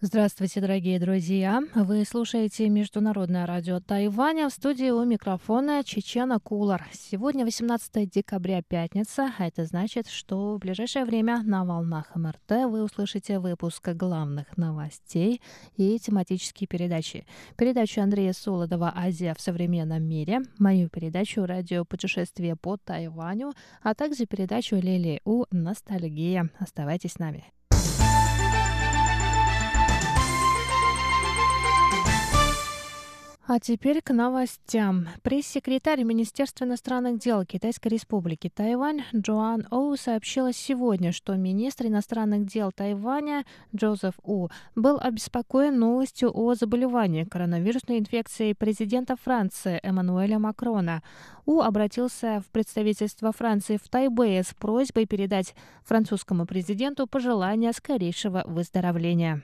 Здравствуйте, дорогие друзья! Вы слушаете Международное радио Тайваня. В студии у микрофона Чечена Кулар. Сегодня 18 декабря, пятница, а это значит, что в ближайшее время на волнах МРТ вы услышите выпуск главных новостей и тематические передачи. Передачу Андрея Солодова «Азия в современном мире», мою передачу «Радио путешествие по Тайваню», а также передачу Лили У «Ностальгия». Оставайтесь с нами. А теперь к новостям. Пресс-секретарь Министерства иностранных дел Китайской Республики Тайвань Джоан Оу сообщила сегодня, что министр иностранных дел Тайваня Джозеф У был обеспокоен новостью о заболевании коронавирусной инфекцией президента Франции Эммануэля Макрона. У обратился в представительство Франции в Тайбэе с просьбой передать французскому президенту пожелания скорейшего выздоровления.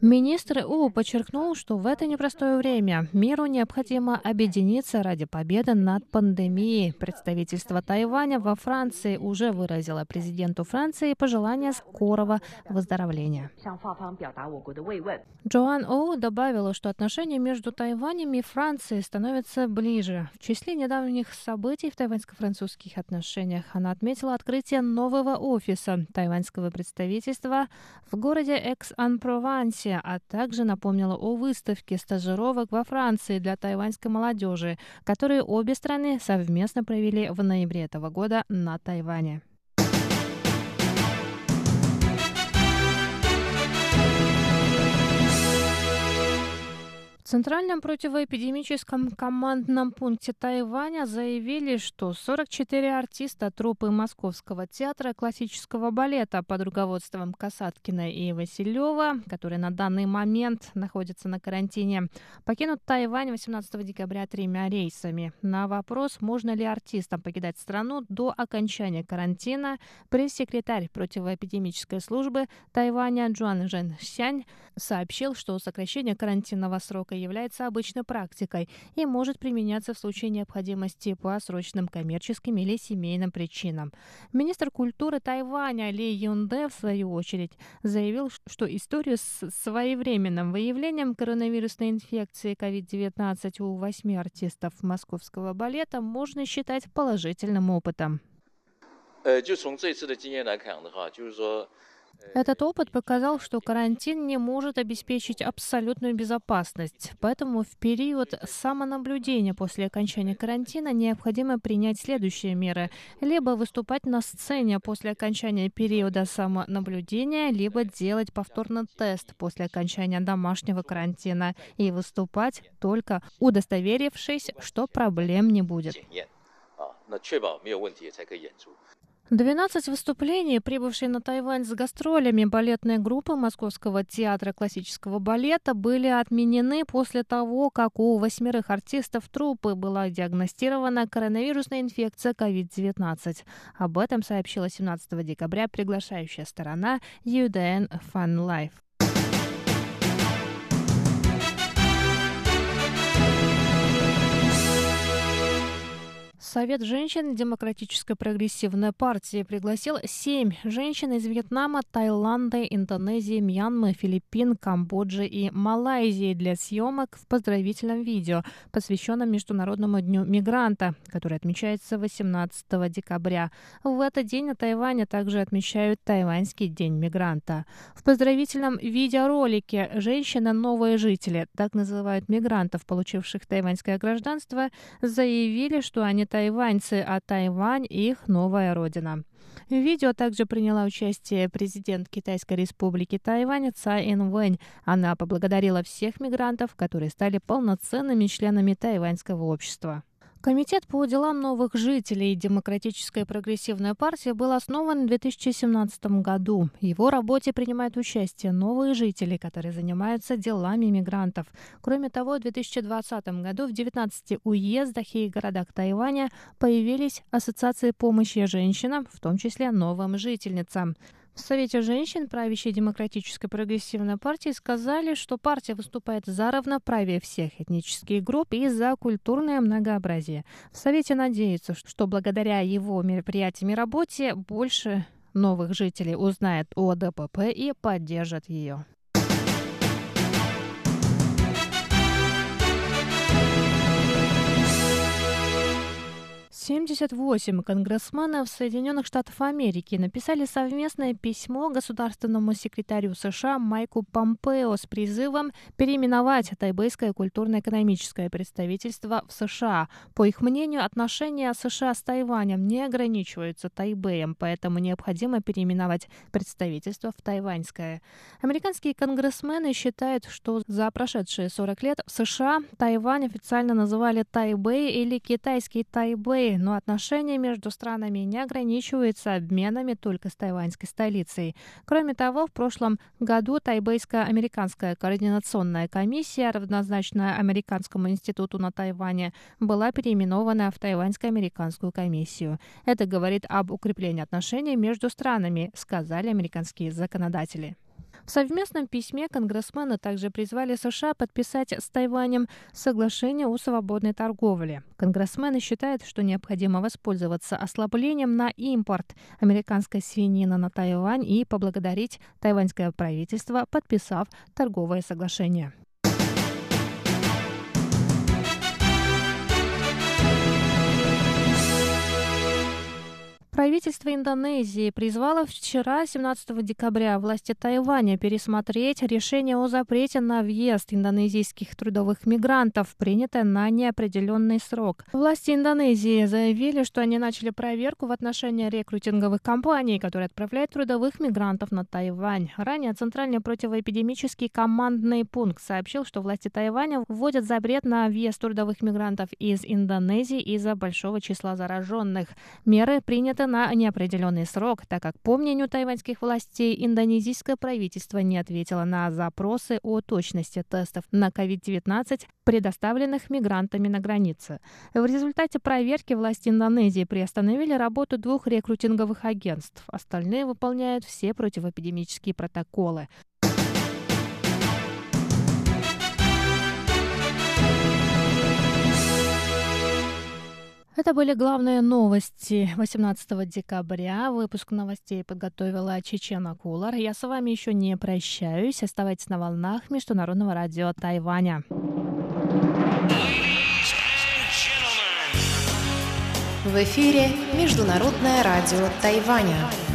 Министр У подчеркнул, что в это непростое время миру необходимо объединиться ради победы над пандемией. Представительство Тайваня во Франции уже выразило президенту Франции пожелание скорого выздоровления. Джоан Оу добавила, что отношения между Тайванем и Францией становятся ближе. В числе недавних событий в тайваньско-французских отношениях она отметила открытие нового офиса тайваньского представительства в городе Экс-Ан-Провансе, а также напомнила о выставке стажировок во Франции для тайваньской молодежи, которые обе страны совместно провели в ноябре этого года на Тайване. В Центральном противоэпидемическом командном пункте Тайваня заявили, что 44 артиста труппы Московского театра классического балета под руководством Касаткина и Василева, которые на данный момент находятся на карантине, покинут Тайвань 18 декабря тремя рейсами. На вопрос, можно ли артистам покидать страну до окончания карантина, пресс-секретарь противоэпидемической службы Тайваня Джуан Жен Сянь сообщил, что сокращение карантинного срока является обычной практикой и может применяться в случае необходимости по срочным коммерческим или семейным причинам. Министр культуры Тайваня Ли Юнде, в свою очередь, заявил, что историю с своевременным выявлением коронавирусной инфекции COVID-19 у восьми артистов московского балета можно считать положительным опытом. 呃，就从这次的经验来看的话，就是说， Этот опыт показал, что карантин не может обеспечить абсолютную безопасность. Поэтому в период самонаблюдения после окончания карантина необходимо принять следующие меры. Либо выступать на сцене после окончания периода самонаблюдения, либо делать повторно тест после окончания домашнего карантина и выступать только удостоверившись, что проблем не будет. 检验啊，那确保没有问题才可以演出。 12 выступлений, прибывшие на Тайвань с гастролями балетной группы Московского театра классического балета, были отменены после того, как у восьмерых артистов труппы была диагностирована коронавирусная инфекция COVID-19. Об этом сообщила 17 декабря приглашающая сторона UDN Fun Life. Совет женщин Демократической прогрессивной партии пригласил семь женщин из Вьетнама, Таиланда, Индонезии, Мьянмы, Филиппин, Камбоджи и Малайзии для съемок в поздравительном видео, посвященном Международному дню мигранта, который отмечается 18 декабря. В этот день на Тайване также отмечают Тайваньский день мигранта. В поздравительном видеоролике «Женщина – новые жители», так называют мигрантов, получивших тайваньское гражданство, заявили, что они тайваньцы, а Тайвань – их новая родина. В видео также приняла участие президент Китайской республики Тайвань Цай Инвэнь. Она поблагодарила всех мигрантов, которые стали полноценными членами тайваньского общества. Комитет по делам новых жителей Демократической прогрессивной партии был основан в 2017 году. В его работе принимают участие новые жители, которые занимаются делами мигрантов. Кроме того, в 2020 году в 19 уездах и городах Тайваня появились ассоциации помощи женщинам, в том числе новым жительницам. В Совете женщин правящей демократической прогрессивной партии сказали, что партия выступает за равноправие всех этнических групп и за культурное многообразие. В Совете надеются, что благодаря его мероприятиям и работе больше новых жителей узнает о ДПП и поддержат ее. 78 конгрессменов Соединенных Штатов Америки написали совместное письмо государственному секретарю США Майку Помпео с призывом переименовать Тайбэйское культурно-экономическое представительство в США. По их мнению, отношения США с Тайванем не ограничиваются Тайбэем, поэтому необходимо переименовать представительство в Тайваньское. Американские конгрессмены считают, что за прошедшие 40 лет в США Тайвань официально называли Тайбэй или китайский Тайбэй, но отношения между странами не ограничиваются обменами только с тайваньской столицей. Кроме того, в прошлом году Тайбэйско-американская координационная комиссия, равнозначная Американскому институту на Тайване, была переименована в Тайваньско-американскую комиссию. Это говорит об укреплении отношений между странами, сказали американские законодатели. В совместном письме конгрессмены также призвали США подписать с Тайванем соглашение о свободной торговле. Конгрессмены считают, что необходимо воспользоваться ослаблением на импорт американской свинины на Тайвань и поблагодарить тайваньское правительство, подписав торговое соглашение. Правительство Индонезии призвало вчера, 17 декабря, власти Тайваня пересмотреть решение о запрете на въезд индонезийских трудовых мигрантов, принятое на неопределенный срок. Власти Индонезии заявили, что они начали проверку в отношении рекрутинговых компаний, которые отправляют трудовых мигрантов на Тайвань. Ранее Центральный противоэпидемический командный пункт сообщил, что власти Тайваня вводят запрет на въезд трудовых мигрантов из Индонезии из-за большого числа зараженных. Меры приняты на неопределенный срок, так как, по мнению тайваньских властей, индонезийское правительство не ответило на запросы о точности тестов на COVID-19, предоставленных мигрантами на границе. В результате проверки власти Индонезии приостановили работу двух рекрутинговых агентств. Остальные выполняют все противоэпидемические протоколы. Это были главные новости 18 декабря. Выпуск новостей подготовила Чечена Кулар. Я с вами еще не прощаюсь. Оставайтесь на волнах Международного радио Тайваня. В эфире Международное радио Тайваня.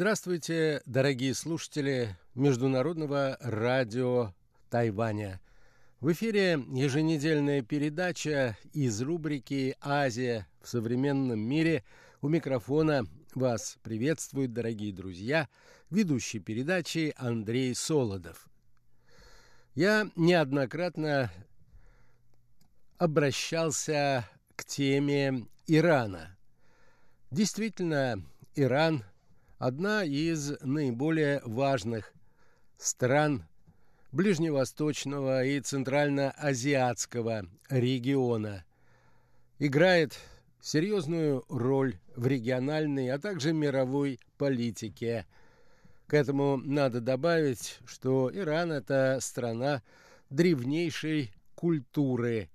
Здравствуйте, дорогие слушатели Международного радио Тайваня. В эфире еженедельная передача из рубрики «Азия в современном мире». У микрофона вас приветствует, дорогие друзья, ведущий передачи Андрей Солодов. Я неоднократно обращался к теме Ирана. Действительно, Иран – одна из наиболее важных стран ближневосточного и центральноазиатского региона. Играет серьезную роль в региональной, а также мировой политике. К этому надо добавить, что Иран – это страна древнейшей культуры,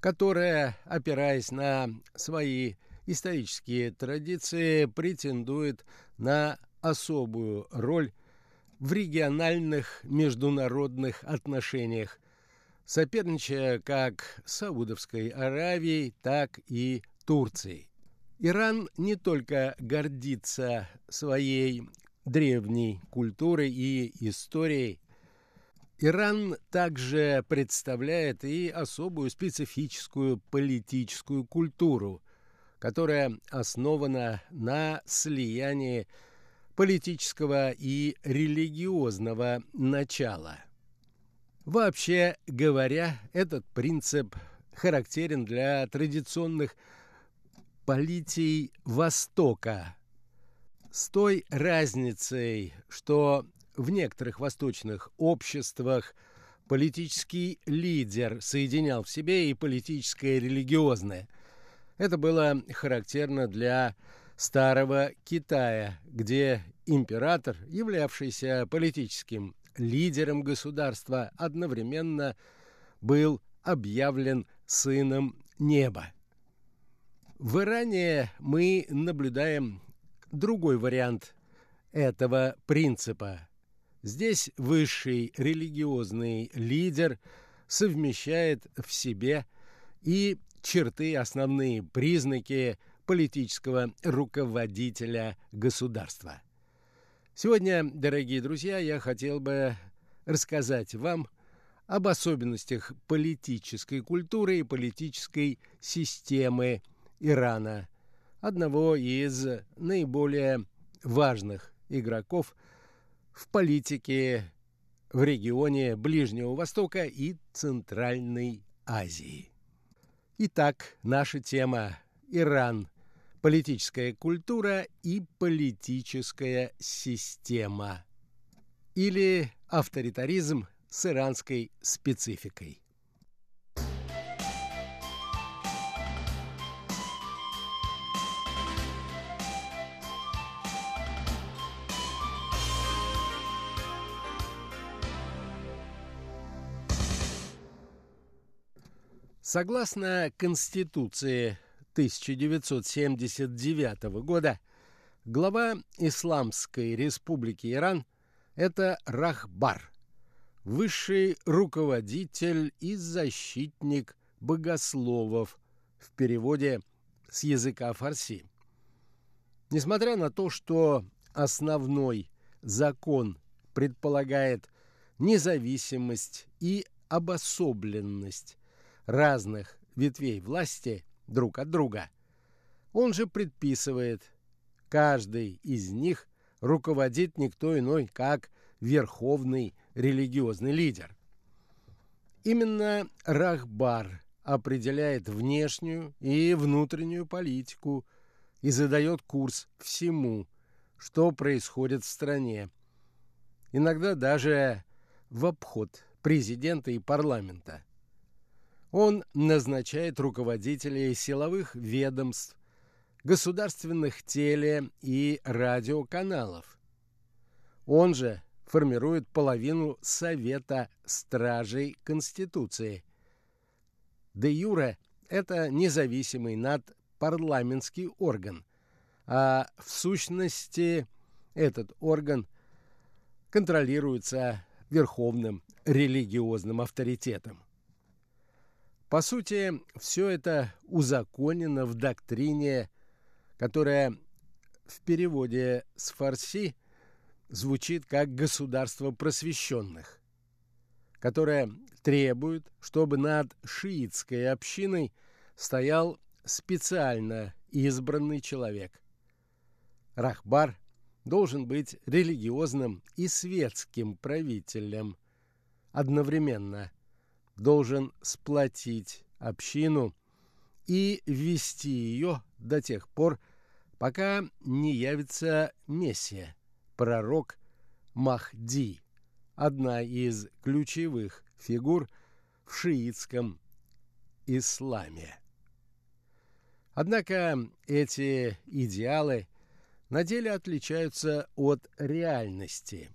которая, опираясь на свои исторические традиции претендует на особую роль в региональных международных отношениях, соперничая как с Саудовской Аравией, так и Турцией. Иран не только гордится своей древней культурой и историей, Иран также представляет и особую специфическую политическую культуру, которая основана на слиянии политического и религиозного начала. Вообще говоря, этот принцип характерен для традиционных политий Востока, с той разницей, что в некоторых восточных обществах политический лидер соединял в себе и политическое, и религиозное. Это было характерно для Старого Китая, где император, являвшийся политическим лидером государства, одновременно был объявлен сыном неба. В Иране мы наблюдаем другой вариант этого принципа. Здесь высший религиозный лидер совмещает в себе и черты, основные признаки политического руководителя государства. Сегодня, дорогие друзья, я хотел бы рассказать вам об особенностях политической культуры и политической системы Ирана, одного из наиболее важных игроков в политике в регионе Ближнего Востока и Центральной Азии. Итак, наша тема – Иран – политическая культура и политическая система или авторитаризм с иранской спецификой. Согласно Конституции 1979 года глава Исламской республики Иран – это Рахбар, высший руководитель и защитник богословов в переводе с языка фарси. Несмотря на то, что основной закон предполагает независимость и обособленность разных ветвей власти – друг от друга. Он же предписывает, каждый из них руководит никто иной, как верховный религиозный лидер. Именно Рахбар определяет внешнюю и внутреннюю политику и задает курс всему, что происходит в стране. Иногда даже в обход президента и парламента. Он назначает руководителей силовых ведомств, государственных теле- и радиоканалов. Он же формирует половину Совета Стражей Конституции. Де юре – это независимый надпарламентский орган, а в сущности этот орган контролируется верховным религиозным авторитетом. По сути, все это узаконено в доктрине, которая в переводе с фарси звучит как «государство просвещенных», которое требует, чтобы над шиитской общиной стоял специально избранный человек. Рахбар должен быть религиозным и светским правителем одновременно – должен сплотить общину и вести ее до тех пор, пока не явится Мессия, пророк Махди, одна из ключевых фигур в шиитском исламе. Однако эти идеалы на деле отличаются от реальности.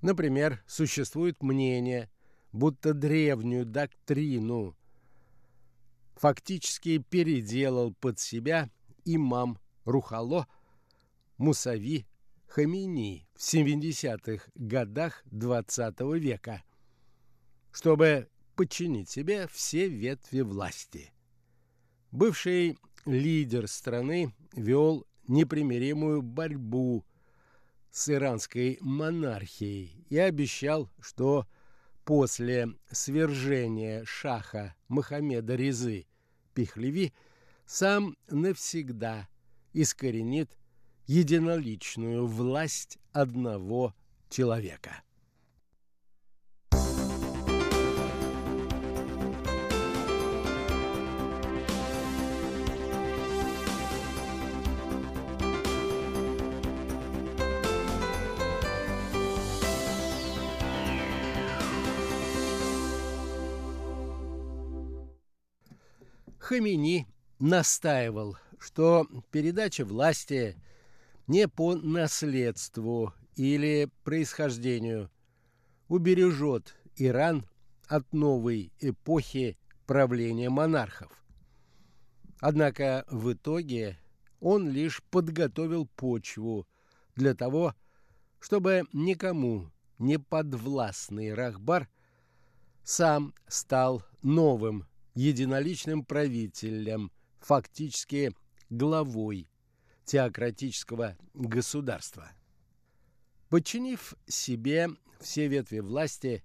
Например, существует мнение – будто древнюю доктрину фактически переделал под себя имам Рухало Мусави Хамини в 70-х годах XX -го века, чтобы подчинить себе все ветви власти. Бывший лидер страны вел непримиримую борьбу с иранской монархией и обещал, что после свержения шаха Мухаммеда Резы Пихлеви сам навсегда искоренит единоличную власть одного человека. Хамини настаивал, что передача власти не по наследству или происхождению убережет Иран от новой эпохи правления монархов. Однако в итоге он лишь подготовил почву для того, чтобы никому не подвластный Рахбар сам стал новым единоличным правителем, фактически главой теократического государства. Подчинив себе все ветви власти,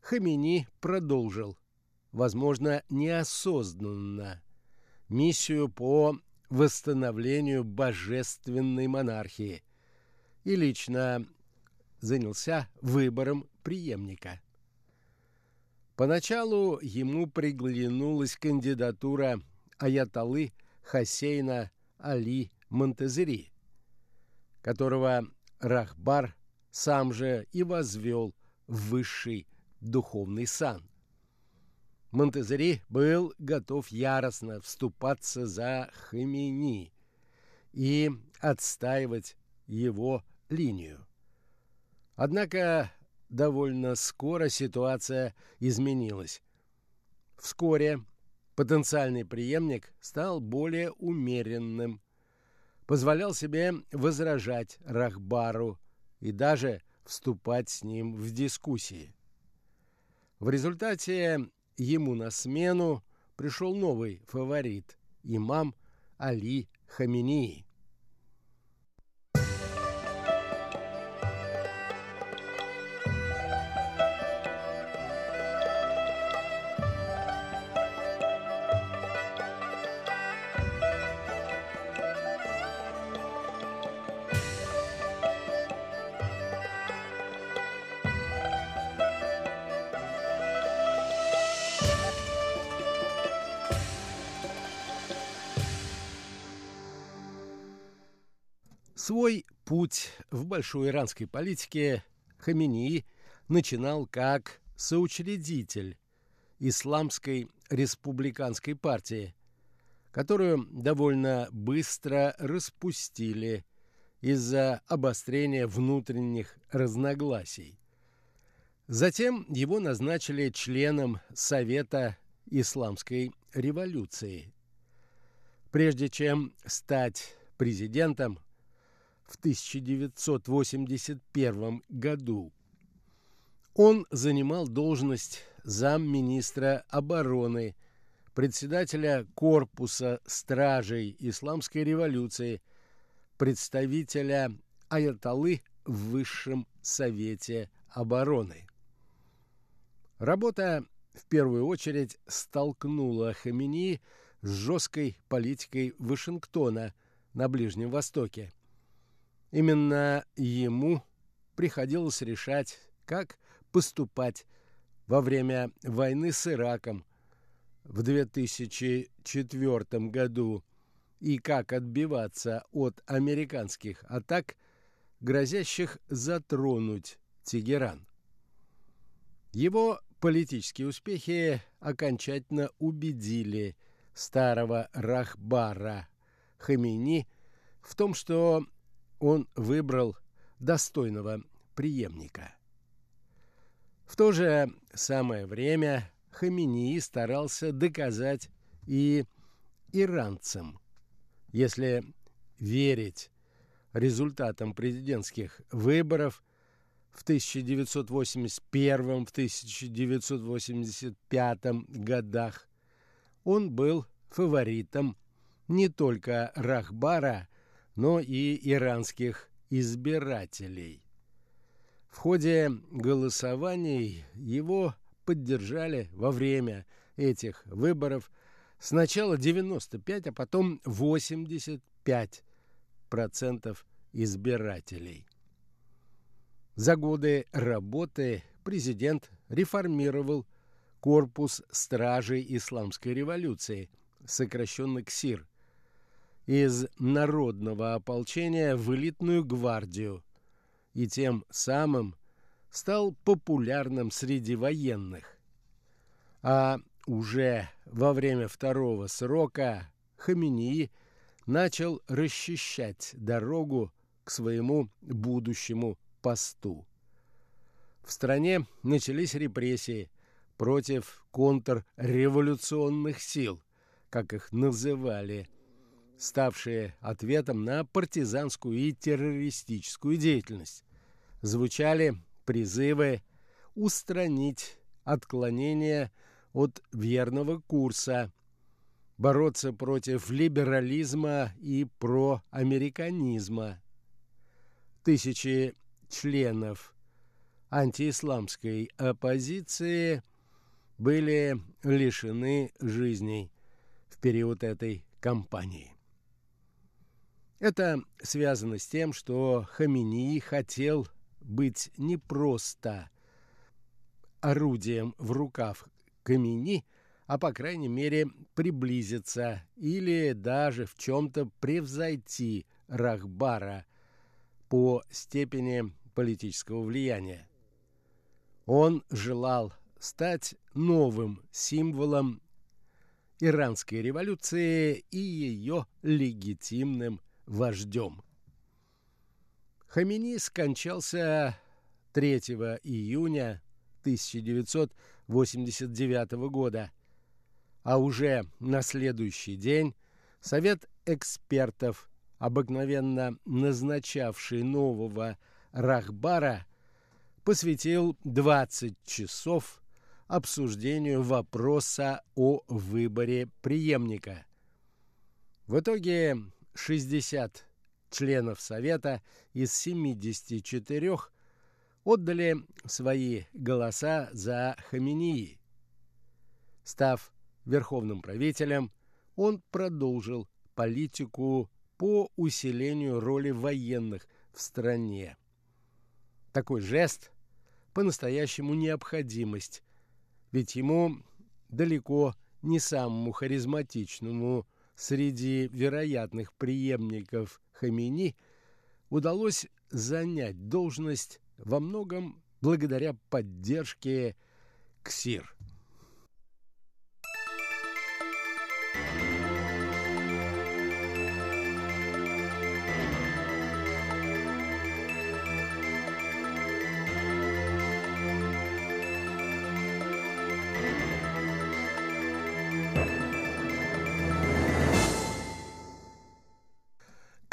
Хамини продолжил, возможно, неосознанно, миссию по восстановлению божественной монархии и лично занялся выбором преемника. Поначалу ему приглянулась кандидатура Аяталы Хасейна Али Монтезери, которого Рахбар сам же и возвел в высший духовный сан. Монтезери был готов яростно вступаться за Хамини и отстаивать его линию. Однако довольно скоро ситуация изменилась. Вскоре потенциальный преемник стал более умеренным, позволял себе возражать Рахбару и даже вступать с ним в дискуссии. В результате ему на смену пришел новый фаворит – имам Али Хаминии. Путь в большой иранской политике Хаминии начинал как соучредитель Исламской республиканской партии, которую довольно быстро распустили из-за обострения внутренних разногласий. Затем его назначили членом Совета Исламской революции. Прежде чем стать президентом, в 1981 году. Он занимал должность замминистра обороны, председателя корпуса стражей Исламской революции, представителя Аяталы в Высшем Совете обороны. Работа в первую очередь столкнула Хамини с жесткой политикой Вашингтона на Ближнем Востоке – Именно ему приходилось решать, как поступать во время войны с Ираком в 2004 году и как отбиваться от американских атак, грозящих затронуть Тегеран. Его политические успехи окончательно убедили старого Рахбара Хамини в том, что он выбрал достойного преемника. В то же самое время Хаминии старался доказать и иранцам, если верить результатам президентских выборов в 1981-1985 годах, он был фаворитом не только Рахбара, но и иранских избирателей. В ходе голосований его поддержали во время этих выборов сначала 95, а потом 85 процентов избирателей. За годы работы президент реформировал корпус стражей исламской революции, сокращенно КСИР, из народного ополчения в элитную гвардию и тем самым стал популярным среди военных. А уже во время второго срока Хаминии начал расчищать дорогу к своему будущему посту. В стране начались репрессии против контрреволюционных сил, как их называли, ставшие ответом на партизанскую и террористическую деятельность. Звучали призывы устранить отклонения от верного курса, бороться против либерализма и проамериканизма. Тысячи членов антиисламской оппозиции были лишены жизней в период этой кампании. Это связано с тем, что Хамини хотел быть не просто орудием в руках Камени, а по крайней мере приблизиться или даже в чем-то превзойти Рахбара по степени политического влияния. Он желал стать новым символом иранской революции и ее легитимным вождем. Хамини скончался 3 июня 1989 года, а уже на следующий день Совет экспертов, обыкновенно назначавший нового Рахбара, посвятил 20 часов обсуждению вопроса о выборе преемника. В итоге 60 членов Совета из 74 отдали свои голоса за Хаминии. Став верховным правителем, он продолжил политику по усилению роли военных в стране. Такой жест по-настоящему необходимость, ведь ему далеко не самому харизматичному среди вероятных преемников Хамини удалось занять должность во многом благодаря поддержке КСИР.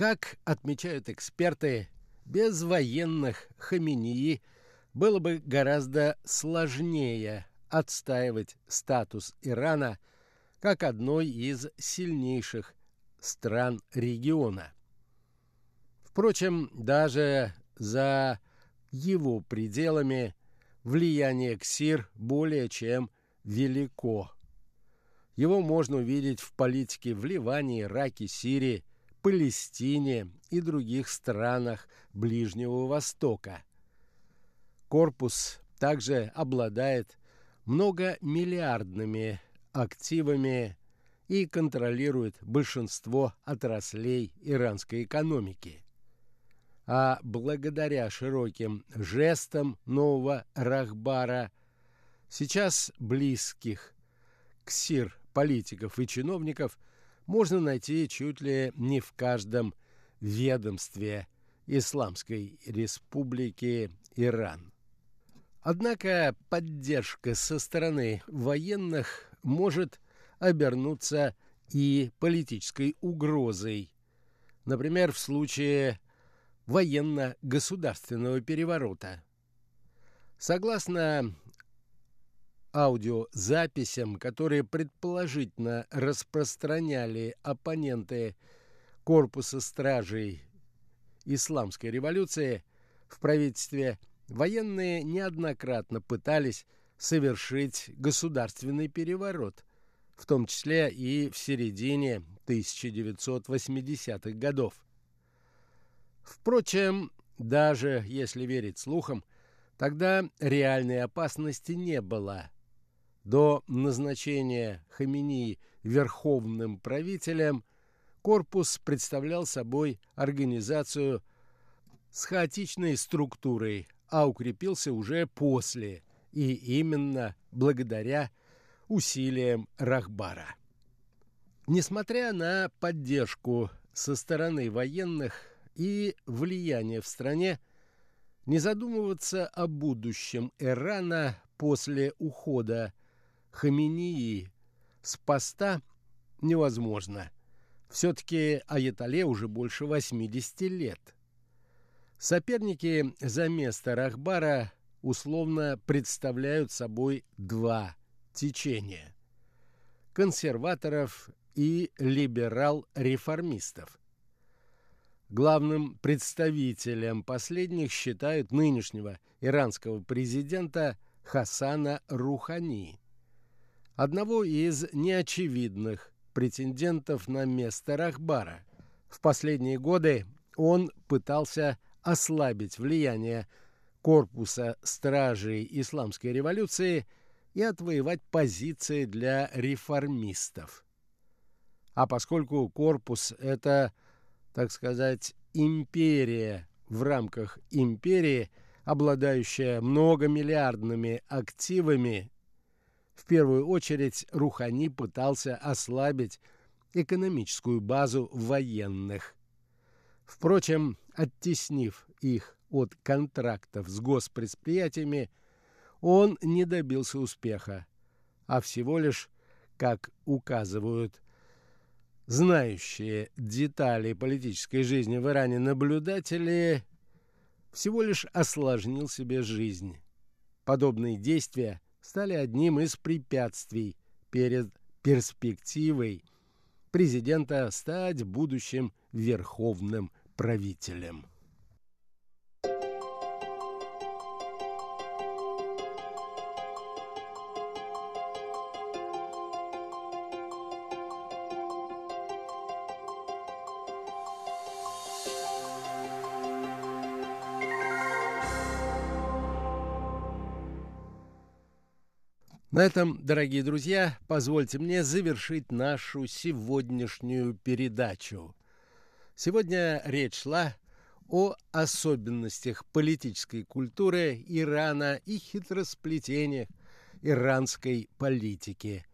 Как отмечают эксперты, без военных Хаминии было бы гораздо сложнее отстаивать статус Ирана как одной из сильнейших стран региона. Впрочем, даже за его пределами влияние КСИР более чем велико. Его можно увидеть в политике в Ливане, Ираке, Сирии – Палестине и других странах Ближнего Востока. Корпус также обладает многомиллиардными активами и контролирует большинство отраслей иранской экономики. А благодаря широким жестам нового Рахбара сейчас близких к СИР политиков и чиновников – можно найти чуть ли не в каждом ведомстве Исламской Республики Иран. Однако поддержка со стороны военных может обернуться и политической угрозой. Например, в случае военно-государственного переворота. Согласно аудиозаписям, которые предположительно распространяли оппоненты корпуса стражей исламской революции, в правительстве военные неоднократно пытались совершить государственный переворот, в том числе и в середине 1980-х годов. Впрочем, даже если верить слухам, тогда реальной опасности не было – до назначения Хаминии верховным правителем корпус представлял собой организацию с хаотичной структурой, а укрепился уже после, и именно благодаря усилиям Рахбара. Несмотря на поддержку со стороны военных и влияние в стране, не задумываться о будущем Ирана после ухода Хамении с поста невозможно. Все-таки Аятоле уже больше 80 лет. Соперники за место Рахбара условно представляют собой два течения – консерваторов и либерал-реформистов. Главным представителем последних считают нынешнего иранского президента Хасана Рухани, одного из неочевидных претендентов на место Рахбара. В последние годы он пытался ослабить влияние корпуса стражей исламской революции и отвоевать позиции для реформистов. А поскольку корпус – это, так сказать, империя в рамках империи, обладающая многомиллиардными активами, в первую очередь Рухани пытался ослабить экономическую базу военных. Впрочем, оттеснив их от контрактов с госпредприятиями, он не добился успеха, а всего лишь, как указывают знающие детали политической жизни в Иране наблюдатели, всего лишь осложнил себе жизнь. Подобные действия стали одним из препятствий перед перспективой президента стать будущим верховным правителем. На этом, дорогие друзья, позвольте мне завершить нашу сегодняшнюю передачу. Сегодня речь шла о особенностях политической культуры Ирана и хитросплетениях иранской политики.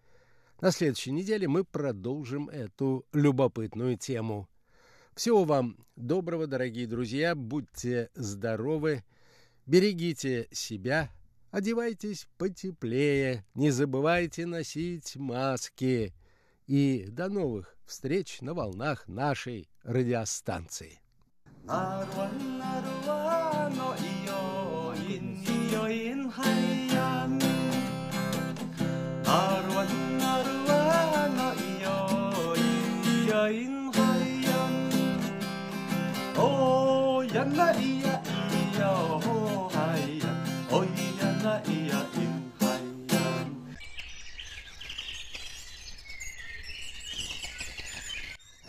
На следующей неделе мы продолжим эту любопытную тему. Всего вам доброго, дорогие друзья, будьте здоровы, берегите себя – Одевайтесь потеплее, не забывайте носить маски. И до новых встреч на волнах нашей радиостанции. Oh, yana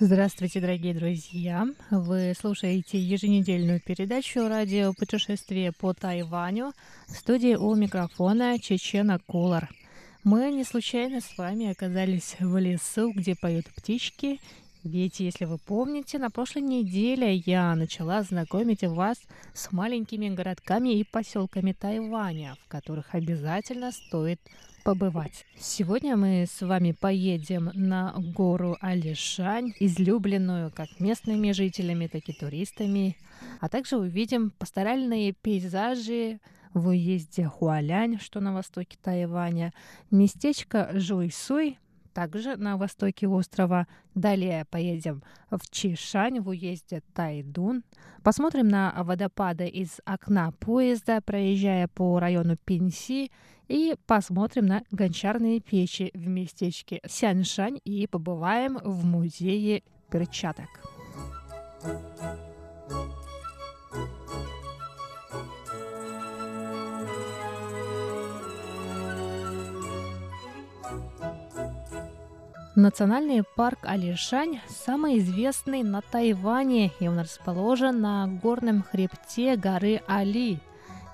Здравствуйте, дорогие друзья! Вы слушаете еженедельную передачу «Радио путешествие по Тайваню» в студии у микрофона Чечена Кулар. Мы не случайно с вами оказались в лесу, где поют птички, ведь, если вы помните, на прошлой неделе я начала знакомить вас с маленькими городками и поселками Тайваня, в которых обязательно стоит побывать. Сегодня мы с вами поедем на гору Алишань, излюбленную как местными жителями, так и туристами, а также увидим пасторальные пейзажи в уезде Хуалянь, что на востоке Тайваня, местечко Жуйсуй, также на востоке острова. Далее поедем в Чишань в уезде Тайдун. Посмотрим на водопады из окна поезда, проезжая по району Пинси. И посмотрим на гончарные печи в местечке Сяншань и побываем в музее перчаток. Национальный парк Алишань самый известный на Тайване, и он расположен на горном хребте горы Али.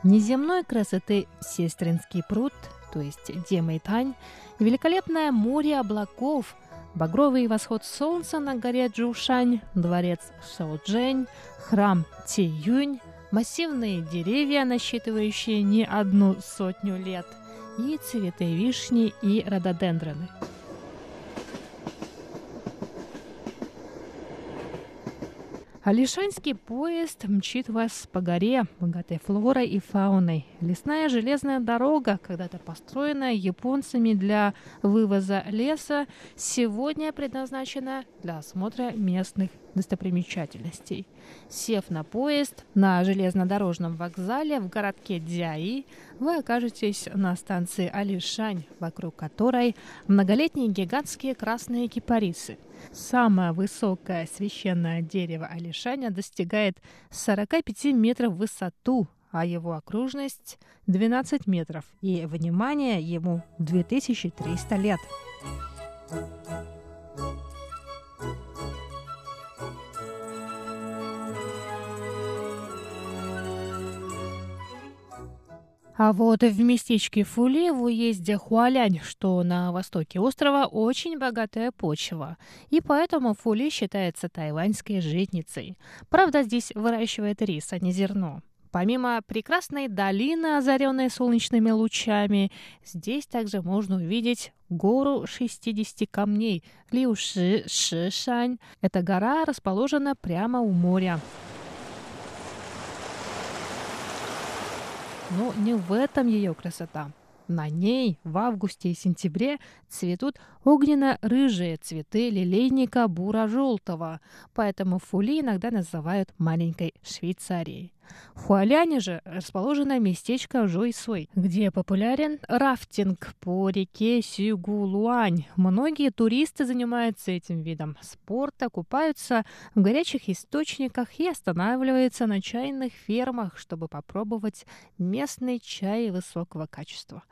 Неземной красоты Сестринский пруд, то есть Демэйтань, великолепное море облаков, багровый восход солнца на горе Джушань, дворец Шаоджэнь, храм Тиюнь, массивные деревья, насчитывающие не одну сотню лет – и цветы вишни и рододендроны. Алишанский поезд мчит вас по горе, богатой флорой и фауной. Лесная железная дорога, когда-то построенная японцами для вывоза леса, сегодня предназначена для осмотра местных достопримечательностей. Сев на поезд на железнодорожном вокзале в городке Дзяи, вы окажетесь на станции Алишань, вокруг которой многолетние гигантские красные кипарисы. Самое высокое священное дерево Алишаня достигает 45 метров в высоту, а его окружность 12 метров, и, внимание, ему 2300 лет. А вот в местечке Фули в уезде Хуалянь, что на востоке острова, очень богатая почва. И поэтому Фули считается тайваньской житницей. Правда, здесь выращивает рис, а не зерно. Помимо прекрасной долины, озаренной солнечными лучами, здесь также можно увидеть гору 60 камней Лиуши Шишань. Эта гора расположена прямо у моря. Но не в этом ее красота. На ней в августе и сентябре цветут огненно-рыжие цветы лилейника бура-желтого, поэтому фули иногда называют маленькой Швейцарией. В Хуаляне же расположено местечко Жуйсуй, где популярен рафтинг по реке Сюгулуань. Многие туристы занимаются этим видом спорта, купаются в горячих источниках и останавливаются на чайных фермах, чтобы попробовать местный чай высокого качества.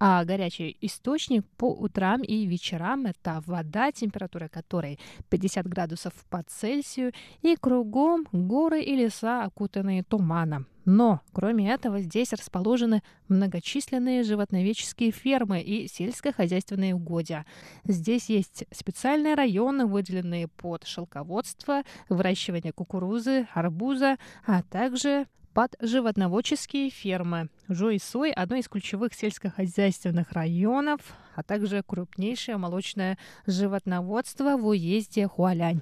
А горячий источник по утрам и вечерам – это вода, температура которой 50 градусов по Цельсию, и кругом горы и леса, окутанные туманом тумана. Но, кроме этого, здесь расположены многочисленные животноведческие фермы и сельскохозяйственные угодья. Здесь есть специальные районы, выделенные под шелководство, выращивание кукурузы, арбуза, а также под животноводческие фермы. Жуйсой – одно из ключевых сельскохозяйственных районов, а также крупнейшее молочное животноводство в уезде Хуалянь.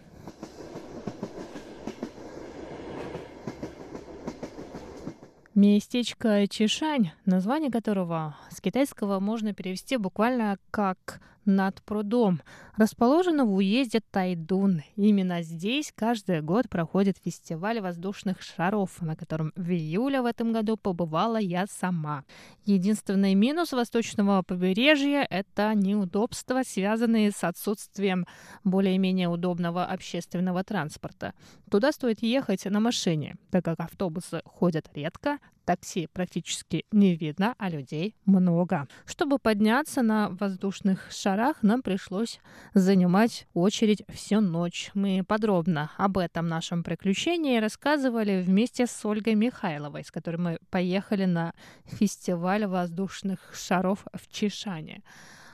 Местечко Чишань, название которого с китайского можно перевести буквально как над прудом, расположена в уезде Тайдун. Именно здесь каждый год проходит фестиваль воздушных шаров, на котором в июле в этом году побывала я сама. Единственный минус восточного побережья – это неудобства, связанные с отсутствием более-менее удобного общественного транспорта. Туда стоит ехать на машине, так как автобусы ходят редко, такси практически не видно, а людей много. Чтобы подняться на воздушных шарах, нам пришлось занимать очередь всю ночь. Мы подробно об этом нашем приключении рассказывали вместе с Ольгой Михайловой, с которой мы поехали на фестиваль воздушных шаров в Чишане.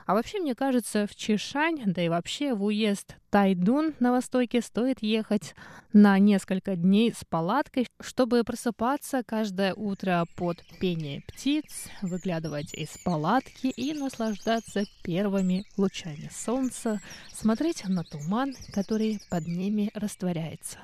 А вообще, мне кажется, в Чишань, да и вообще в уезд Тайдун на востоке стоит ехать на несколько дней с палаткой, чтобы просыпаться каждое утро под пение птиц, выглядывать из палатки и наслаждаться первыми лучами солнца, смотреть на туман, который под ними растворяется.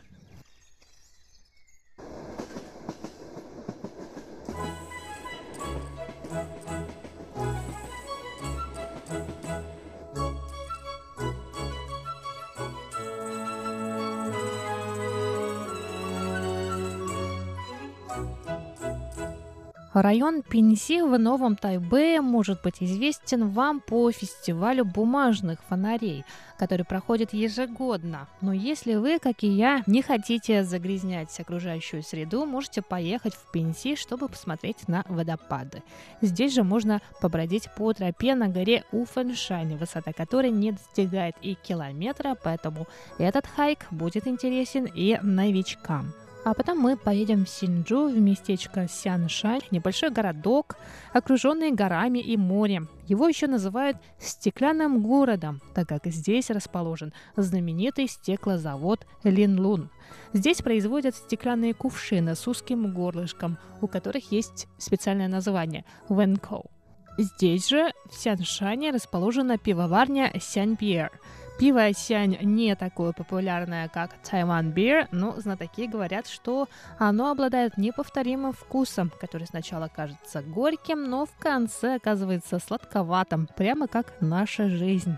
Район Пинси в Новом Тайбе может быть известен вам по фестивалю бумажных фонарей, который проходит ежегодно. Но если вы, как и я, не хотите загрязнять окружающую среду, можете поехать в Пинси, чтобы посмотреть на водопады. Здесь же можно побродить по тропе на горе Уфеншань, высота которой не достигает и километра, поэтому этот хайк будет интересен и новичкам. А потом мы поедем в Синджу, в местечко Сяншань, небольшой городок, окруженный горами и морем. Его еще называют «стеклянным городом», так как здесь расположен знаменитый стеклозавод Линлун. Здесь производят стеклянные кувшины с узким горлышком, у которых есть специальное название – венкоу. Здесь же, в Сяншане, расположена пивоварня Сянь Пьер. Пиво Сянь не такое популярное, как Тайван Beer, но знатоки говорят, что оно обладает неповторимым вкусом, который сначала кажется горьким, но в конце оказывается сладковатым, прямо как наша жизнь.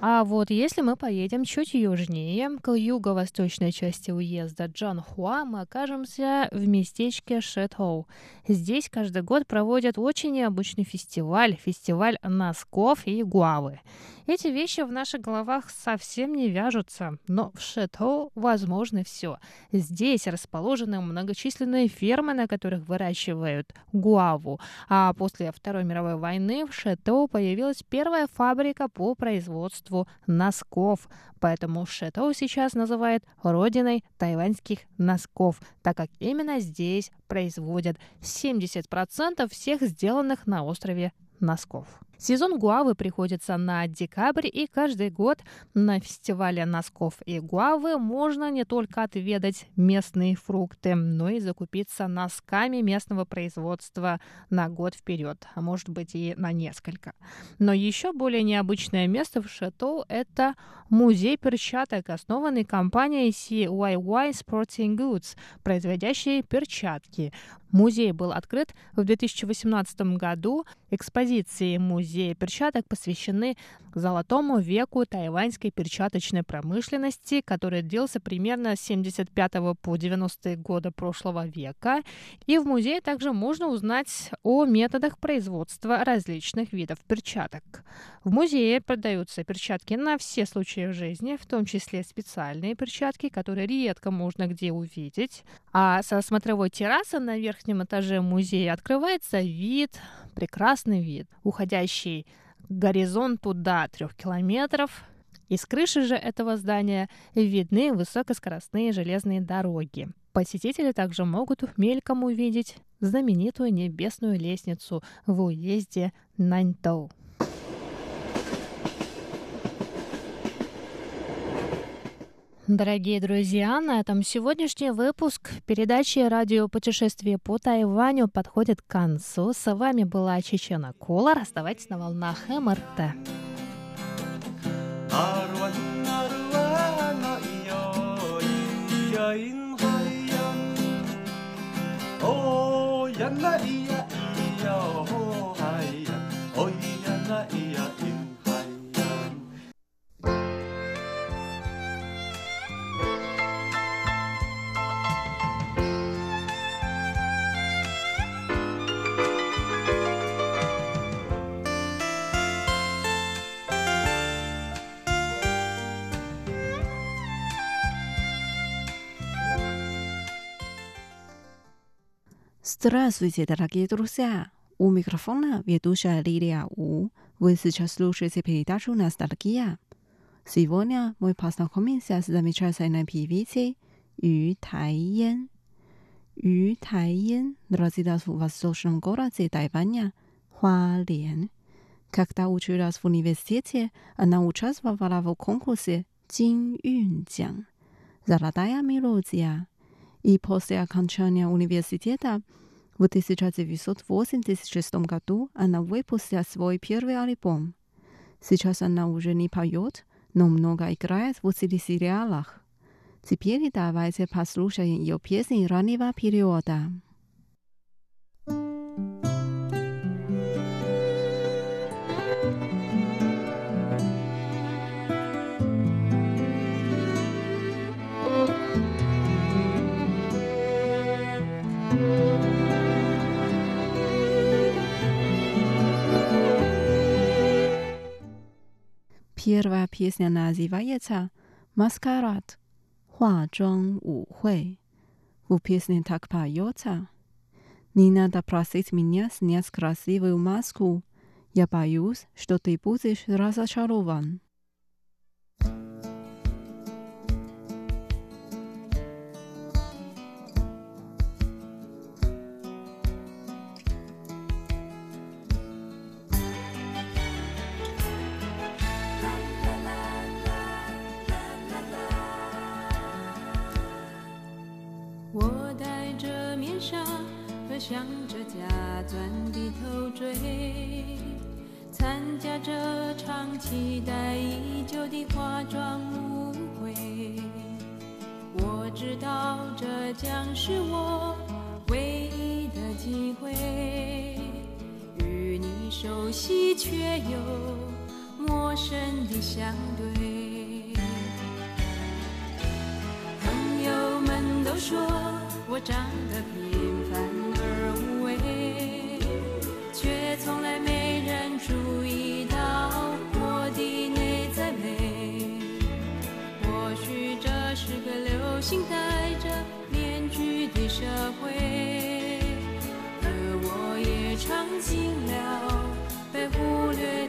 А вот если мы поедем чуть южнее, к юго-восточной части уезда Джанхуа, мы окажемся в местечке Шэтоу. Здесь каждый год проводят очень необычный фестиваль, фестиваль носков и гуавы. Эти вещи в наших головах совсем не вяжутся, но в Шэтоу возможно все. Здесь расположены многочисленные фермы, на которых выращивают гуаву. А после Второй мировой войны в Шэтоу появилась первая фабрика по производству носков. Поэтому Шэтоу сейчас называют родиной тайваньских носков, так как именно здесь производят 70% всех сделанных на острове носков. Сезон гуавы приходится на декабрь, и каждый год на фестивале носков и гуавы можно не только отведать местные фрукты, но и закупиться носками местного производства на год вперед, а может быть и на несколько. Но еще более необычное место в Шатоу – это музей перчаток, основанный компанией CYY Sporting Goods, производящей перчатки. Музей был открыт в 2018 году. Экспозиции музея перчаток посвящены золотому веку тайваньской перчаточной промышленности, который длился примерно с 75 по 90-е годы прошлого века. И в музее также можно узнать о методах производства различных видов перчаток. В музее продаются перчатки на все случаи жизни, в том числе специальные перчатки, которые редко можно где увидеть. А со смотровой террасы на верхнем этаже музея открывается вид, прекрасный вид, уходящий к горизонту до трех километров. Из крыши же этого здания видны высокоскоростные железные дороги. Посетители также могут мельком увидеть знаменитую небесную лестницу в уезде Наньтоу. Дорогие друзья, на этом сегодняшний выпуск передачи «Радио путешествие по Тайваню» подходит к концу. С вами была Чечена Колор. Оставайтесь на волнах МРТ. Здравствуйте, дорогие друзья! У микрофона ведущая Лилия У. Вы сейчас слушаете передачу «Ностальгия». Сегодня мы познакомимся с замечательной певицей Ю Тайен. Ю Тайен родилась в восточном городе Тайваня, Хуален. Когда училась в университете, она участвовала в конкурсе Jin Юнцзян «Золотая мелодия». И после окончания университета в 1986 году она выпустила свой первый альбом. Сейчас она уже не поет, но много играет в телесериалах. Теперь давайте послушаем ее песни раннего периода. Первая песня называется «Маскарад» – «Хуа Чжong Wu Hui». В песне так поется «Не надо просить меня снять красивую маску. Я боюсь, что ты будешь разочарован». 向着家钻地头追，参加这场期待已久的化妆舞会，我知道这将是我唯一的机会，与你熟悉却又陌生的相对，朋友们都说我长得比。从来没人注意到我的内在美。或许这是个流行戴着面具的社会而我也尝尽了被忽略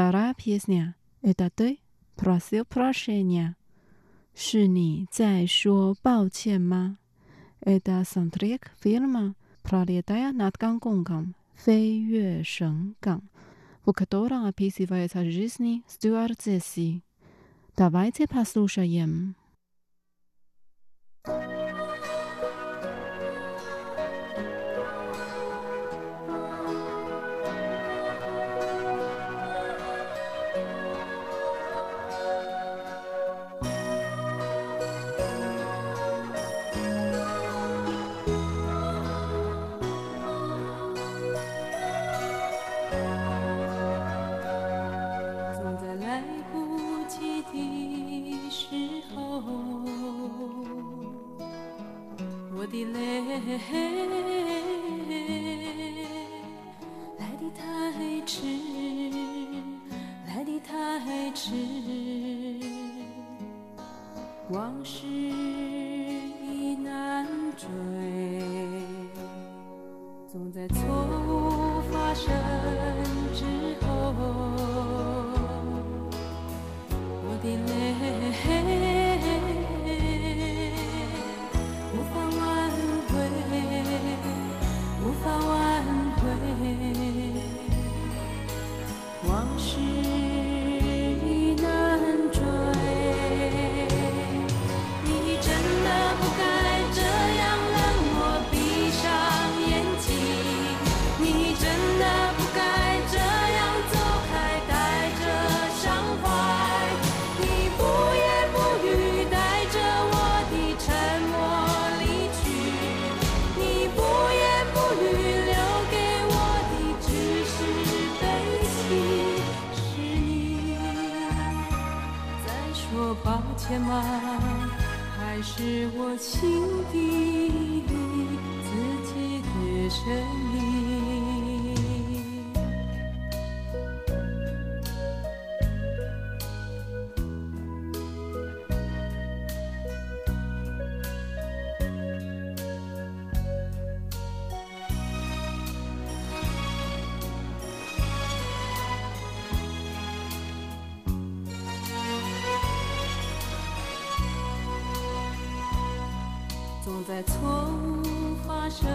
Вторая песня «Это ты просил прощения?» «是你在说抱歉吗?» «Это саундтрек фильма «Пролетая над Гонконгом» «飞越神港», в котором описывается жизнь стюардессы. Давайте послушаем. Thank you. 在错误发生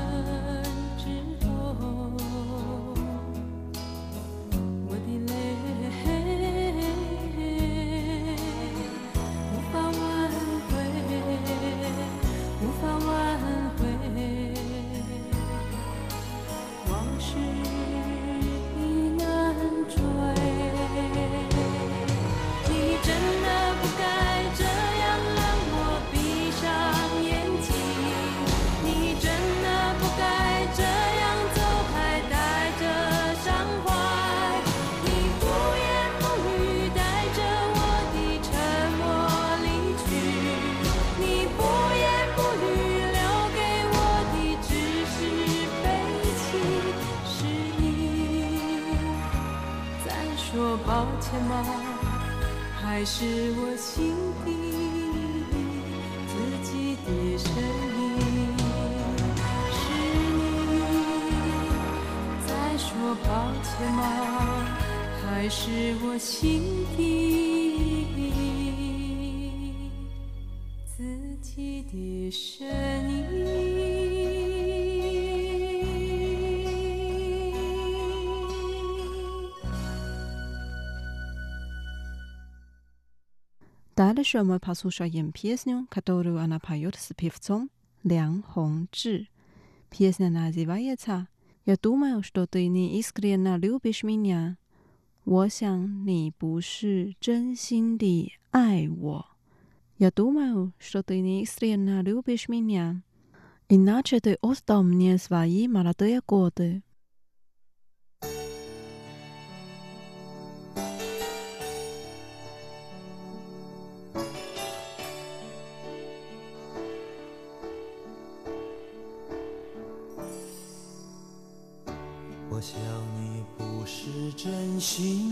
Dalsze omawia posłusza jem piosnę, którą ona pojął z piewcą Liang Hongzhi. Piosnę nazywa się ta Ja думаю, że ty nie iskrenna lubisz mnie. 我想你不是真心地爱我。Я думаю, что ты не искренне любишь меня. Иначе ты оставил мне свои молодые годы. 心。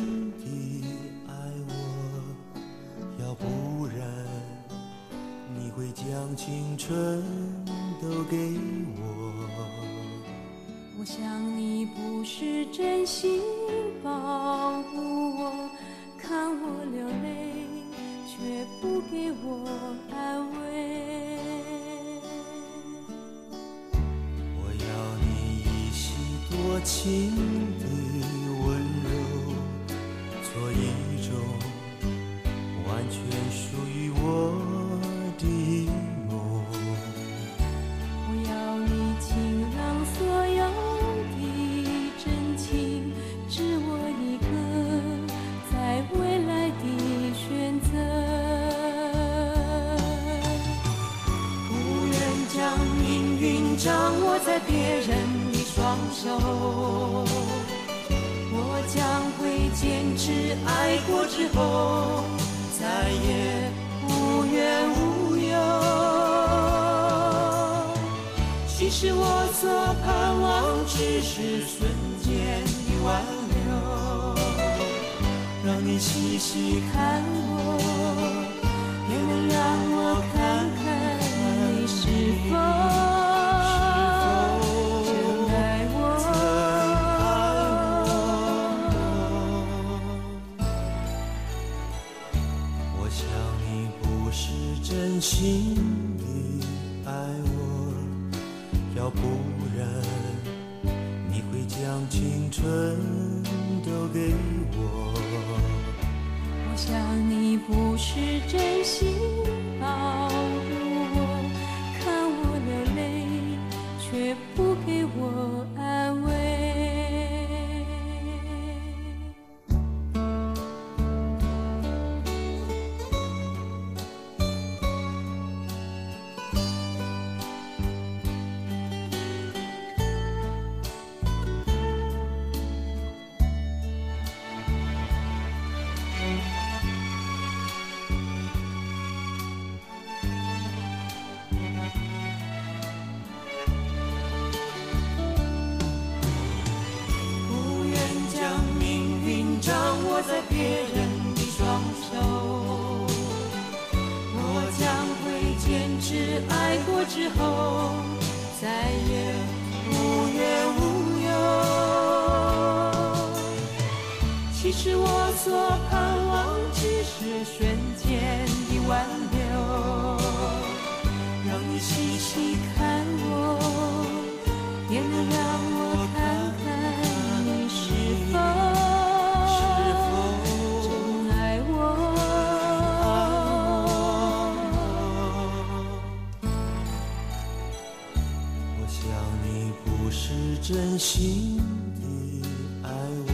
是真心的爱我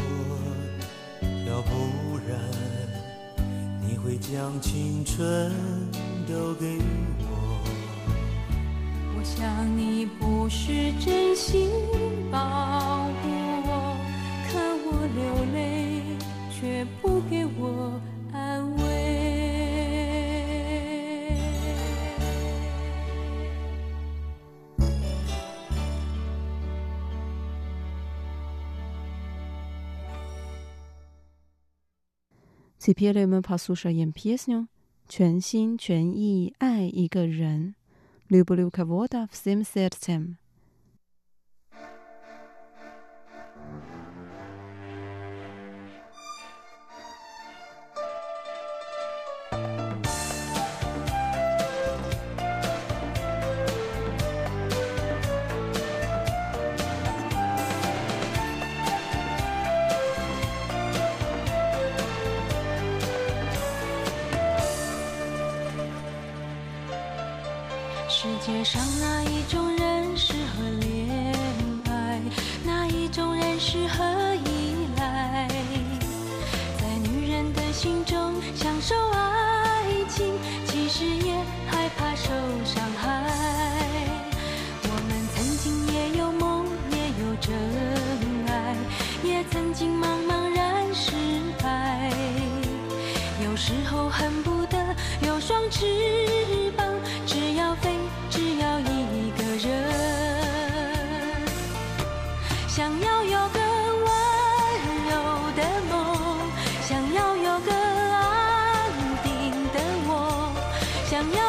要不然你会将青春都给我。我想你不是真心保护我看我流泪却不给我 Cipiele me pasusza jem piesnią, Chen xin i ge ren, Lubu luka woda w sim sercem. 翅膀只要飞只要一个人。想要有个温柔的梦想要有个安定的窝想要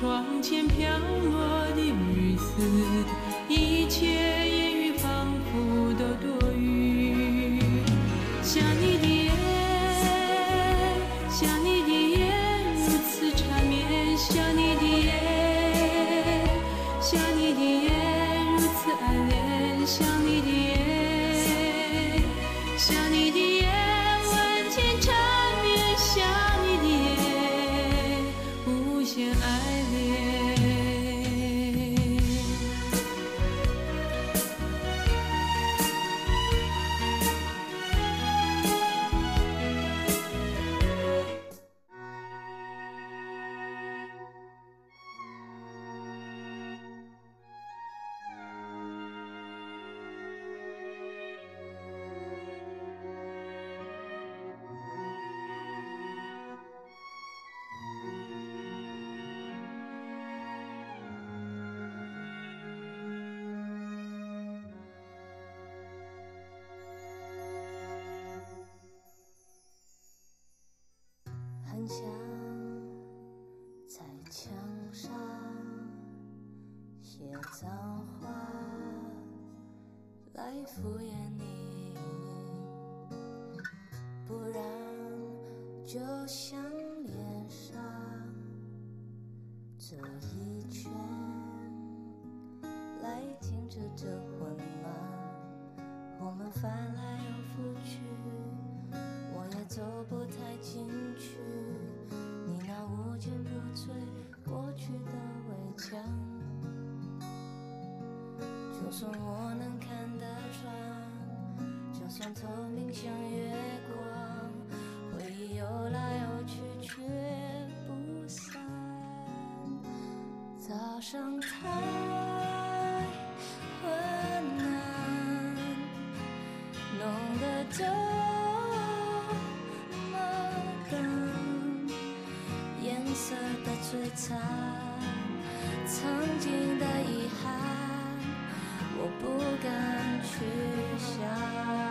窗前飘落的很想在墙上写脏话来敷衍你，不然就像就算我能看得穿，就算透明像月光，回忆游来游去却不散。早上太昏暗，弄得这么冷，颜色的摧残，曾经的遗憾，不敢去想。